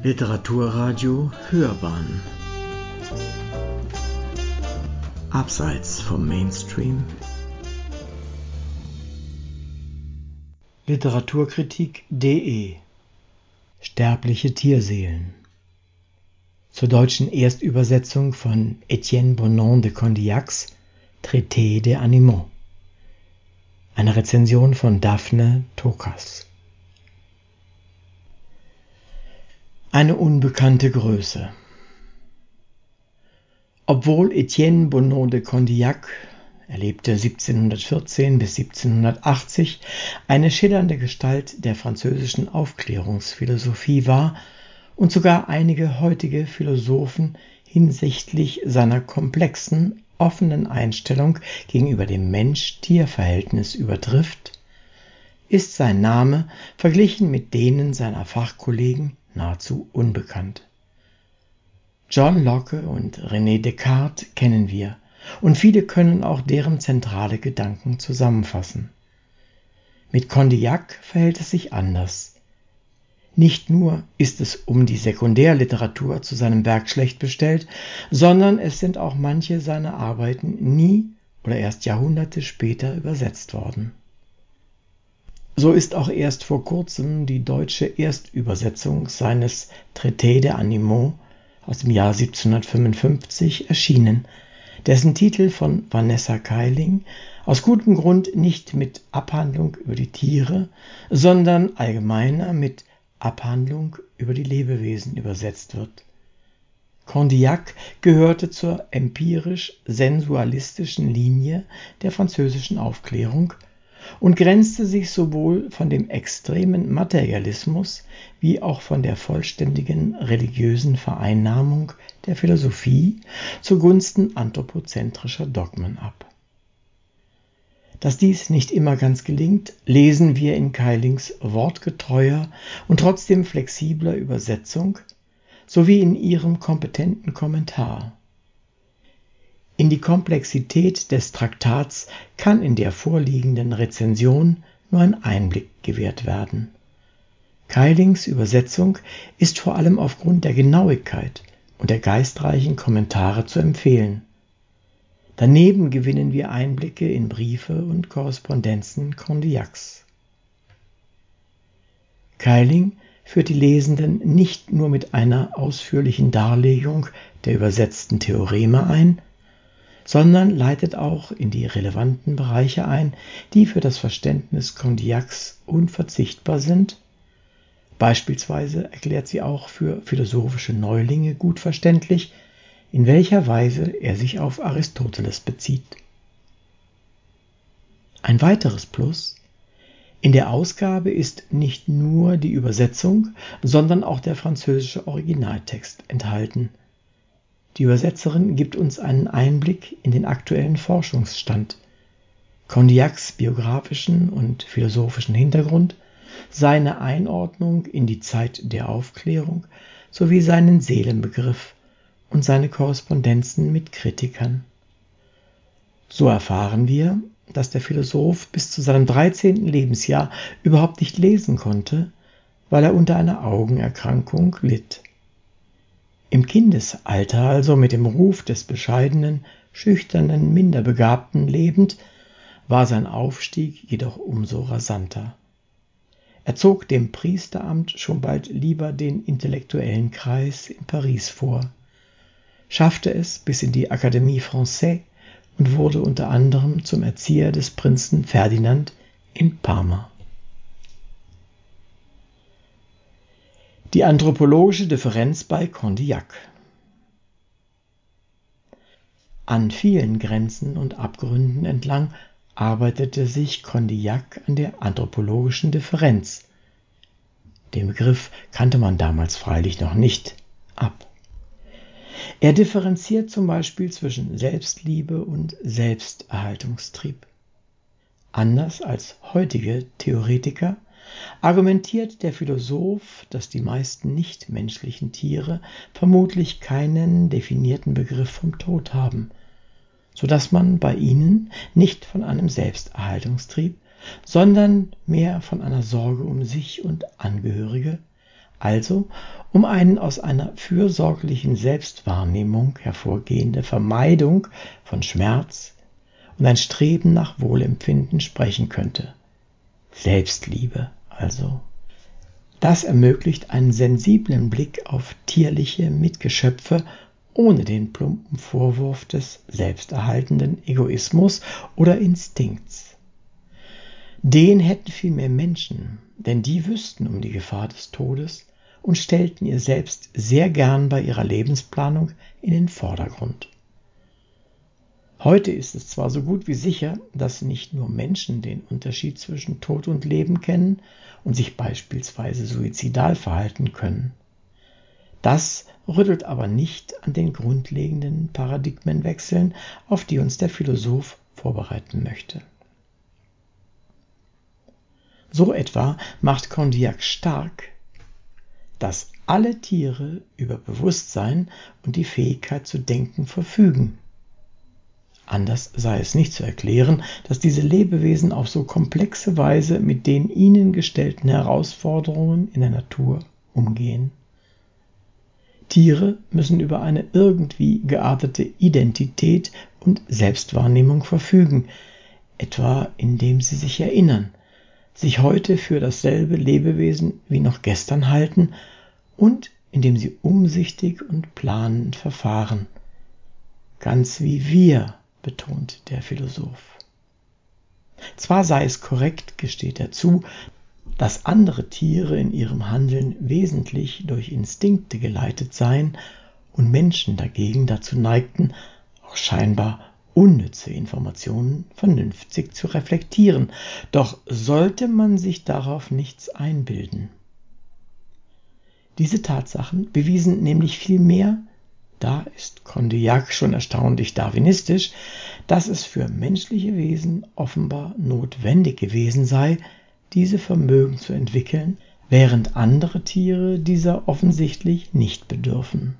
Literaturradio Hörbahn Abseits vom Mainstream Literaturkritik.de Sterbliche Tierseelen zur deutschen Erstübersetzung von Etienne Bonan de Condillacs Traité des Animaux. Eine Rezension von Daphne Tokas. Eine unbekannte Größe. Obwohl Etienne Bonan de Condillac er lebte 1714 bis 1780, eine schillernde Gestalt der französischen Aufklärungsphilosophie war und sogar einige heutige Philosophen hinsichtlich seiner komplexen, offenen Einstellung gegenüber dem Mensch-Tier-Verhältnis übertrifft, ist sein Name verglichen mit denen seiner Fachkollegen nahezu unbekannt. John Locke und René Descartes kennen wir, und viele können auch deren zentrale Gedanken zusammenfassen. Mit Condillac verhält es sich anders. Nicht nur ist es um die Sekundärliteratur zu seinem Werk schlecht bestellt, sondern es sind auch manche seiner Arbeiten nie oder erst Jahrhunderte später übersetzt worden. So ist auch erst vor kurzem die deutsche Erstübersetzung seines Traité des Animaux aus dem Jahr 1755 erschienen, dessen Titel von Vanessa Keiling aus gutem Grund nicht mit Abhandlung über die Tiere, sondern allgemeiner mit Abhandlung über die Lebewesen übersetzt wird. Condillac gehörte zur empirisch-sensualistischen Linie der französischen Aufklärung und grenzte sich sowohl von dem extremen Materialismus wie auch von der vollständigen religiösen Vereinnahmung der Philosophie zugunsten anthropozentrischer Dogmen ab. Dass dies nicht immer ganz gelingt, lesen wir in Keilings wortgetreuer und trotzdem flexibler Übersetzung sowie in ihrem kompetenten Kommentar. In die Komplexität des Traktats kann in der vorliegenden Rezension nur ein Einblick gewährt werden. Keilings Übersetzung ist vor allem aufgrund der Genauigkeit und der geistreichen Kommentare zu empfehlen. Daneben gewinnen wir Einblicke in Briefe und Korrespondenzen Condillacs. Keiling führt die Lesenden nicht nur mit einer ausführlichen Darlegung der übersetzten Theoreme ein, sondern leitet auch in die relevanten Bereiche ein, die für das Verständnis Condillacs unverzichtbar sind. Beispielsweise erklärt sie auch für philosophische Neulinge gut verständlich, in welcher Weise er sich auf Aristoteles bezieht. Ein weiteres Plus in der Ausgabe ist nicht nur die Übersetzung, sondern auch der französische Originaltext enthalten. Die Übersetzerin gibt uns einen Einblick in den aktuellen Forschungsstand, Condillacs biografischen und philosophischen Hintergrund, seine Einordnung in die Zeit der Aufklärung sowie seinen Seelenbegriff und seine Korrespondenzen mit Kritikern. So erfahren wir, dass der Philosoph bis zu seinem 13. Lebensjahr überhaupt nicht lesen konnte, weil er unter einer Augenerkrankung litt. Im Kindesalter also mit dem Ruf des bescheidenen, schüchternen, minderbegabten lebend, war sein Aufstieg jedoch umso rasanter. Er zog dem Priesteramt schon bald lieber den intellektuellen Kreis in Paris vor schaffte es bis in die Akademie Française und wurde unter anderem zum Erzieher des Prinzen Ferdinand in Parma. Die anthropologische Differenz bei Condillac An vielen Grenzen und Abgründen entlang arbeitete sich Condillac an der anthropologischen Differenz. Den Begriff kannte man damals freilich noch nicht ab. Er differenziert zum Beispiel zwischen Selbstliebe und Selbsterhaltungstrieb. Anders als heutige Theoretiker argumentiert der Philosoph, dass die meisten nichtmenschlichen Tiere vermutlich keinen definierten Begriff vom Tod haben, so dass man bei ihnen nicht von einem Selbsterhaltungstrieb, sondern mehr von einer Sorge um sich und Angehörige, Also um einen aus einer fürsorglichen Selbstwahrnehmung hervorgehende Vermeidung von Schmerz und ein Streben nach Wohlempfinden sprechen könnte. Selbstliebe also. Das ermöglicht einen sensiblen Blick auf tierliche Mitgeschöpfe ohne den plumpen Vorwurf des selbsterhaltenden Egoismus oder Instinkts. Den hätten vielmehr Menschen, denn die wüssten um die Gefahr des Todes und stellten ihr selbst sehr gern bei ihrer Lebensplanung in den Vordergrund. Heute ist es zwar so gut wie sicher, dass nicht nur Menschen den Unterschied zwischen Tod und Leben kennen und sich beispielsweise suizidal verhalten können. Das rüttelt aber nicht an den grundlegenden Paradigmenwechseln, auf die uns der Philosoph vorbereiten möchte. So etwa macht Condillac stark, dass alle Tiere über Bewusstsein und die Fähigkeit zu denken verfügen Anders sei es nicht zu erklären, dass diese Lebewesen auf so komplexe Weise mit den ihnen gestellten Herausforderungen in der Natur umgehen. Tiere müssen über eine irgendwie geartete Identität und Selbstwahrnehmung verfügen, etwa indem sie sich erinnern, sich heute für dasselbe Lebewesen wie noch gestern halten und indem sie umsichtig und planend verfahren, ganz wie wir betont der Philosoph. Zwar sei es korrekt, gesteht er zu, dass andere Tiere in ihrem Handeln wesentlich durch Instinkte geleitet seien und Menschen dagegen dazu neigten, auch scheinbar unnütze Informationen vernünftig zu reflektieren, doch sollte man sich darauf nichts einbilden. Diese Tatsachen bewiesen nämlich vielmehr, da ist Condillac schon erstaunlich darwinistisch, dass es für menschliche Wesen offenbar notwendig gewesen sei, diese Vermögen zu entwickeln, während andere Tiere dieser offensichtlich nicht bedürfen.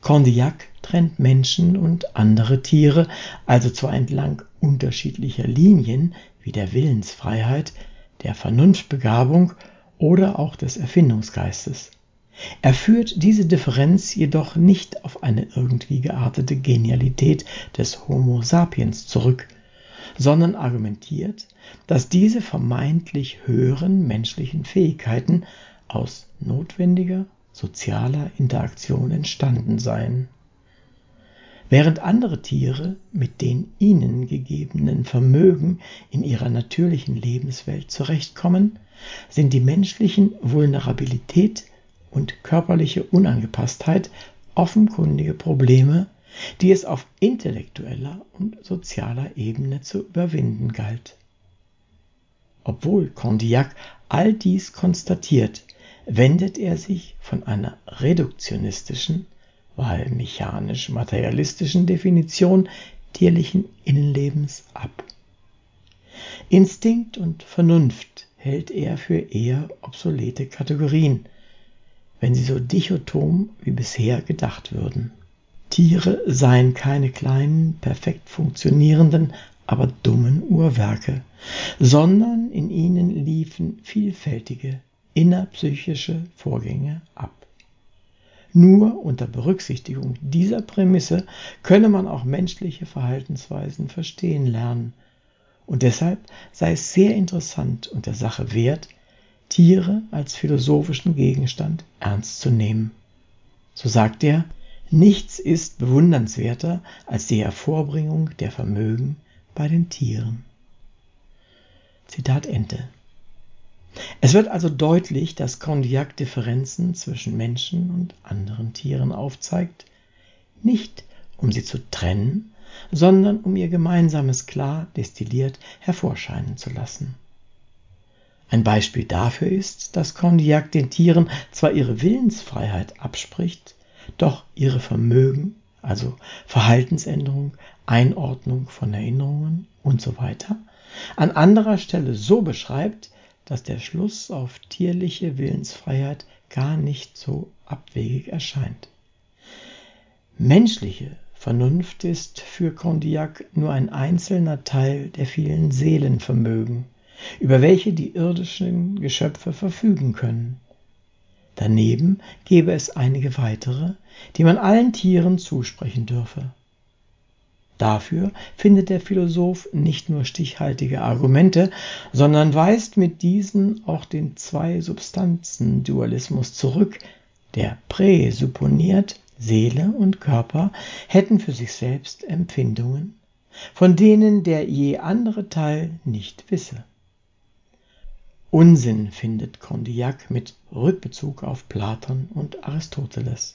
Condillac trennt Menschen und andere Tiere also zwar entlang unterschiedlicher Linien wie der Willensfreiheit, der Vernunftbegabung oder auch des Erfindungsgeistes. Er führt diese Differenz jedoch nicht auf eine irgendwie geartete Genialität des Homo sapiens zurück, sondern argumentiert, dass diese vermeintlich höheren menschlichen Fähigkeiten aus notwendiger sozialer Interaktion entstanden seien. Während andere Tiere mit den ihnen gegebenen Vermögen in ihrer natürlichen Lebenswelt zurechtkommen, sind die menschlichen Vulnerabilität und körperliche Unangepasstheit offenkundige Probleme, die es auf intellektueller und sozialer Ebene zu überwinden galt. Obwohl Condillac all dies konstatiert, wendet er sich von einer reduktionistischen, weil mechanisch-materialistischen Definition tierlichen Innenlebens ab. Instinkt und Vernunft hält er für eher obsolete Kategorien, wenn sie so dichotom wie bisher gedacht würden. Tiere seien keine kleinen, perfekt funktionierenden, aber dummen Uhrwerke, sondern in ihnen liefen vielfältige innerpsychische Vorgänge ab. Nur unter Berücksichtigung dieser Prämisse könne man auch menschliche Verhaltensweisen verstehen lernen, und deshalb sei es sehr interessant und der Sache wert, Tiere als philosophischen Gegenstand ernst zu nehmen. So sagt er, nichts ist bewundernswerter als die Hervorbringung der Vermögen bei den Tieren. Zitat Ende. Es wird also deutlich, dass Condillac Differenzen zwischen Menschen und anderen Tieren aufzeigt, nicht um sie zu trennen, sondern um ihr Gemeinsames klar destilliert hervorscheinen zu lassen. Ein Beispiel dafür ist, dass Condillac den Tieren zwar ihre Willensfreiheit abspricht, doch ihre Vermögen, also Verhaltensänderung, Einordnung von Erinnerungen und so an anderer Stelle so beschreibt, dass der Schluss auf tierliche Willensfreiheit gar nicht so abwegig erscheint. Menschliche Vernunft ist für Condillac nur ein einzelner Teil der vielen Seelenvermögen, über welche die irdischen Geschöpfe verfügen können. Daneben gäbe es einige weitere, die man allen Tieren zusprechen dürfe. Dafür findet der Philosoph nicht nur stichhaltige Argumente, sondern weist mit diesen auch den Zwei-Substanzen-Dualismus zurück, der präsupponiert, Seele und Körper hätten für sich selbst Empfindungen, von denen der je andere Teil nicht wisse. Unsinn findet Condillac mit Rückbezug auf Platon und Aristoteles.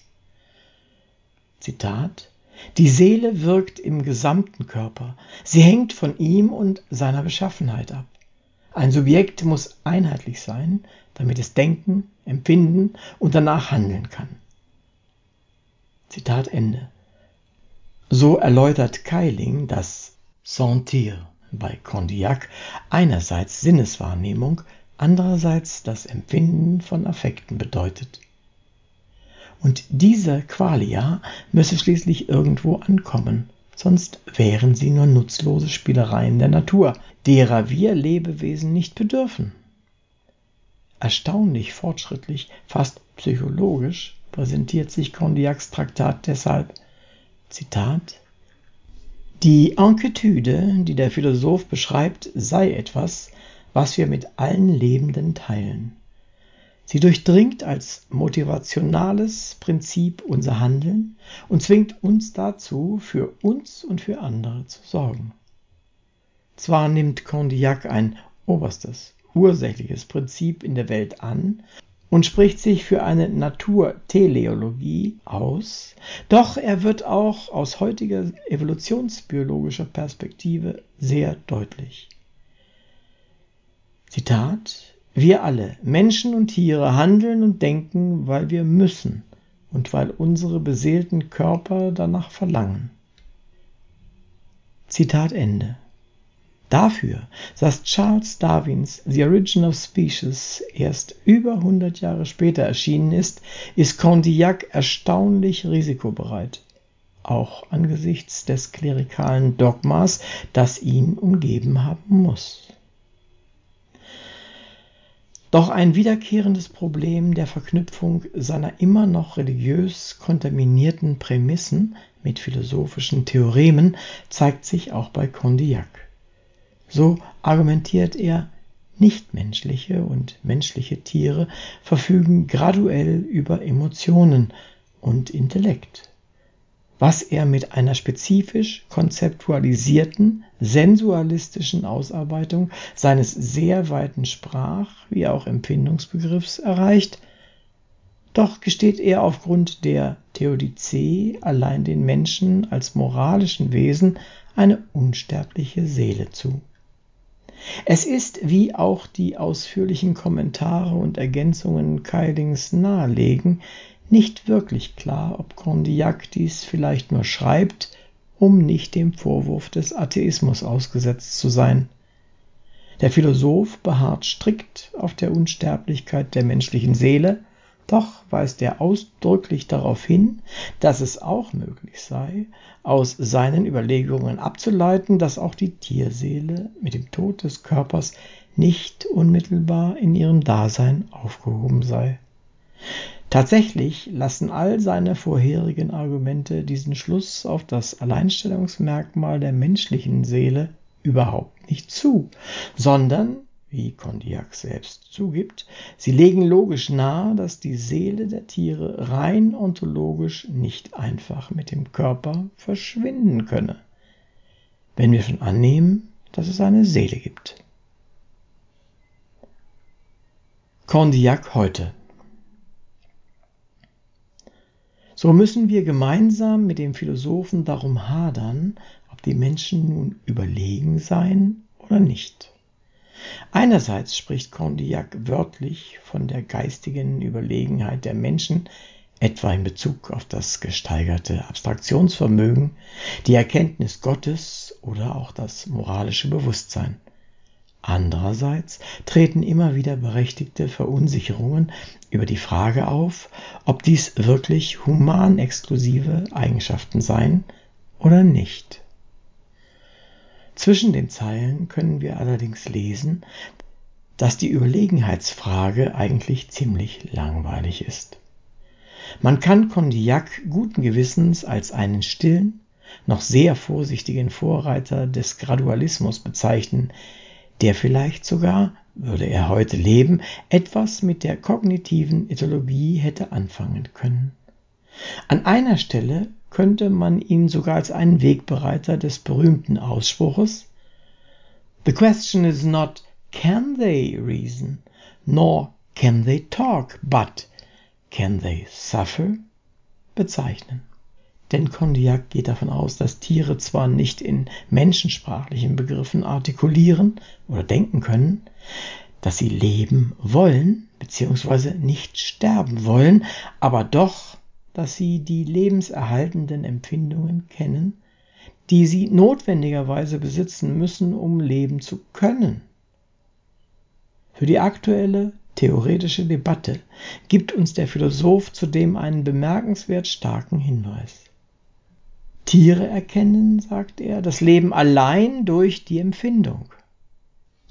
Zitat die Seele wirkt im gesamten Körper. Sie hängt von ihm und seiner Beschaffenheit ab. Ein Subjekt muss einheitlich sein, damit es denken, empfinden und danach handeln kann. Zitat Ende. So erläutert Keiling, dass Sentir bei Condillac einerseits Sinneswahrnehmung, andererseits das Empfinden von Affekten bedeutet. Und diese Qualia müsse schließlich irgendwo ankommen, sonst wären sie nur nutzlose Spielereien der Natur, derer wir Lebewesen nicht bedürfen. Erstaunlich fortschrittlich, fast psychologisch präsentiert sich Condillacs Traktat deshalb. Zitat Die Enquetude, die der Philosoph beschreibt, sei etwas, was wir mit allen Lebenden teilen. Sie durchdringt als motivationales Prinzip unser Handeln und zwingt uns dazu, für uns und für andere zu sorgen. Zwar nimmt Condillac ein oberstes, ursächliches Prinzip in der Welt an und spricht sich für eine Naturteleologie aus, doch er wird auch aus heutiger evolutionsbiologischer Perspektive sehr deutlich. Zitat wir alle, Menschen und Tiere, handeln und denken, weil wir müssen und weil unsere beseelten Körper danach verlangen. Zitat Ende. Dafür, dass Charles Darwins The Origin of Species erst über 100 Jahre später erschienen ist, ist Condillac erstaunlich risikobereit, auch angesichts des klerikalen Dogmas, das ihn umgeben haben muss. Doch ein wiederkehrendes Problem der Verknüpfung seiner immer noch religiös kontaminierten Prämissen mit philosophischen Theoremen zeigt sich auch bei Condillac. So argumentiert er, nichtmenschliche und menschliche Tiere verfügen graduell über Emotionen und Intellekt was er mit einer spezifisch konzeptualisierten, sensualistischen Ausarbeitung seines sehr weiten Sprach- wie auch Empfindungsbegriffs erreicht, doch gesteht er aufgrund der Theodizee allein den Menschen als moralischen Wesen eine unsterbliche Seele zu. Es ist, wie auch die ausführlichen Kommentare und Ergänzungen Keilings nahelegen, nicht wirklich klar, ob Condillac dies vielleicht nur schreibt, um nicht dem Vorwurf des Atheismus ausgesetzt zu sein. Der Philosoph beharrt strikt auf der Unsterblichkeit der menschlichen Seele, doch weist er ausdrücklich darauf hin, dass es auch möglich sei, aus seinen Überlegungen abzuleiten, dass auch die Tierseele mit dem Tod des Körpers nicht unmittelbar in ihrem Dasein aufgehoben sei. Tatsächlich lassen all seine vorherigen Argumente diesen Schluss auf das Alleinstellungsmerkmal der menschlichen Seele überhaupt nicht zu, sondern, wie Condillac selbst zugibt, sie legen logisch nahe, dass die Seele der Tiere rein ontologisch nicht einfach mit dem Körper verschwinden könne, wenn wir schon annehmen, dass es eine Seele gibt. Condillac heute So müssen wir gemeinsam mit dem Philosophen darum hadern, ob die Menschen nun überlegen seien oder nicht. Einerseits spricht Condillac wörtlich von der geistigen Überlegenheit der Menschen, etwa in Bezug auf das gesteigerte Abstraktionsvermögen, die Erkenntnis Gottes oder auch das moralische Bewusstsein. Andererseits treten immer wieder berechtigte Verunsicherungen über die Frage auf, ob dies wirklich humanexklusive Eigenschaften seien oder nicht. Zwischen den Zeilen können wir allerdings lesen, dass die Überlegenheitsfrage eigentlich ziemlich langweilig ist. Man kann Condillac guten Gewissens als einen stillen, noch sehr vorsichtigen Vorreiter des Gradualismus bezeichnen, der vielleicht sogar, würde er heute leben, etwas mit der kognitiven Ethologie hätte anfangen können. An einer Stelle könnte man ihn sogar als einen Wegbereiter des berühmten Ausspruches The question is not can they reason, nor can they talk, but can they suffer bezeichnen. Denn Condillac geht davon aus, dass Tiere zwar nicht in menschensprachlichen Begriffen artikulieren oder denken können, dass sie leben wollen bzw. nicht sterben wollen, aber doch, dass sie die lebenserhaltenden Empfindungen kennen, die sie notwendigerweise besitzen müssen, um leben zu können. Für die aktuelle theoretische Debatte gibt uns der Philosoph zudem einen bemerkenswert starken Hinweis. Tiere erkennen, sagt er, das Leben allein durch die Empfindung.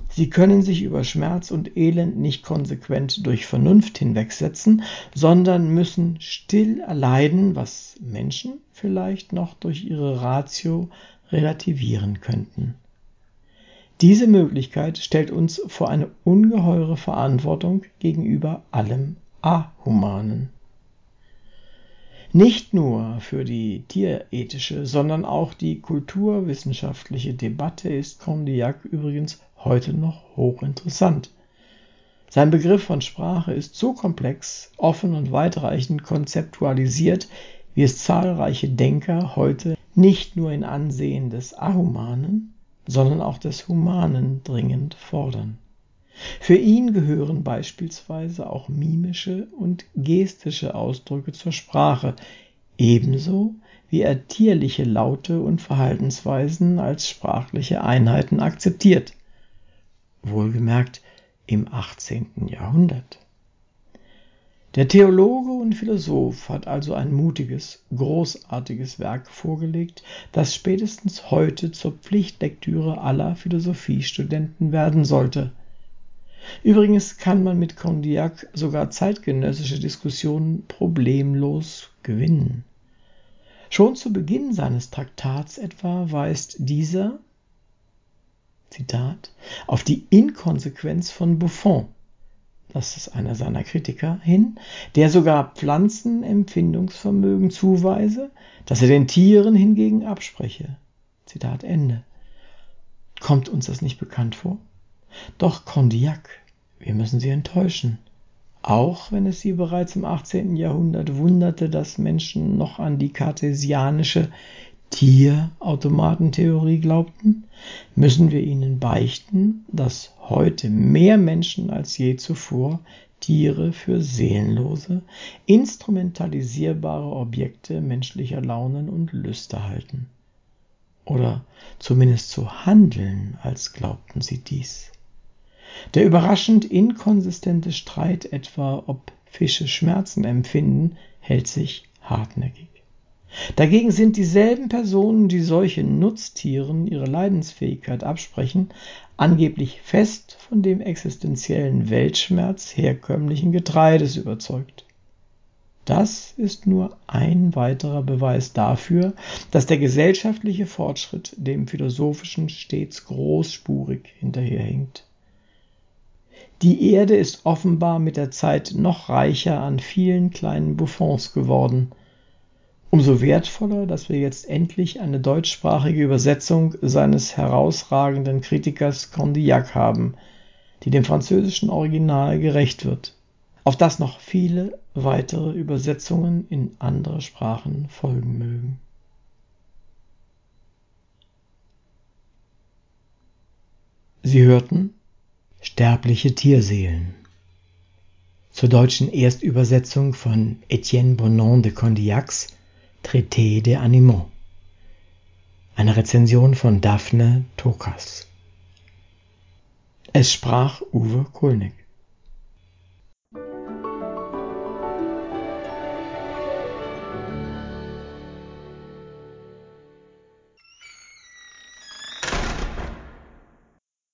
Sie können sich über Schmerz und Elend nicht konsequent durch Vernunft hinwegsetzen, sondern müssen still erleiden, was Menschen vielleicht noch durch ihre Ratio relativieren könnten. Diese Möglichkeit stellt uns vor eine ungeheure Verantwortung gegenüber allem Ahumanen. Nicht nur für die tierethische, sondern auch die kulturwissenschaftliche Debatte ist Condillac übrigens heute noch hochinteressant. Sein Begriff von Sprache ist so komplex, offen und weitreichend konzeptualisiert, wie es zahlreiche Denker heute nicht nur in Ansehen des Ahumanen, sondern auch des Humanen dringend fordern. Für ihn gehören beispielsweise auch mimische und gestische Ausdrücke zur Sprache, ebenso wie er tierliche Laute und Verhaltensweisen als sprachliche Einheiten akzeptiert. Wohlgemerkt im 18. Jahrhundert. Der Theologe und Philosoph hat also ein mutiges, großartiges Werk vorgelegt, das spätestens heute zur Pflichtlektüre aller Philosophiestudenten werden sollte. Übrigens kann man mit Condillac sogar zeitgenössische Diskussionen problemlos gewinnen. Schon zu Beginn seines Traktats etwa weist dieser Zitat auf die Inkonsequenz von Buffon das ist einer seiner Kritiker, hin, der sogar Pflanzen Empfindungsvermögen zuweise, das er den Tieren hingegen abspreche. Zitat Ende. Kommt uns das nicht bekannt vor? Doch Condillac, wir müssen sie enttäuschen. Auch wenn es sie bereits im 18. Jahrhundert wunderte, dass Menschen noch an die kartesianische Tierautomatentheorie glaubten, müssen wir ihnen beichten, dass heute mehr Menschen als je zuvor Tiere für seelenlose, instrumentalisierbare Objekte menschlicher Launen und Lüste halten. Oder zumindest zu handeln, als glaubten sie dies. Der überraschend inkonsistente Streit etwa, ob Fische Schmerzen empfinden, hält sich hartnäckig. Dagegen sind dieselben Personen, die solchen Nutztieren ihre Leidensfähigkeit absprechen, angeblich fest von dem existenziellen Weltschmerz herkömmlichen Getreides überzeugt. Das ist nur ein weiterer Beweis dafür, dass der gesellschaftliche Fortschritt dem philosophischen stets großspurig hinterherhinkt. Die Erde ist offenbar mit der Zeit noch reicher an vielen kleinen Buffons geworden – Umso wertvoller, dass wir jetzt endlich eine deutschsprachige Übersetzung seines herausragenden Kritikers Condillac haben, die dem französischen Original gerecht wird, auf das noch viele weitere Übersetzungen in andere Sprachen folgen mögen. Sie hörten Sterbliche Tierseelen zur deutschen Erstübersetzung von Etienne Bonon de Condillacs Traité des Animaux. Eine Rezension von Daphne Tokas. Es sprach Uwe Kulnig.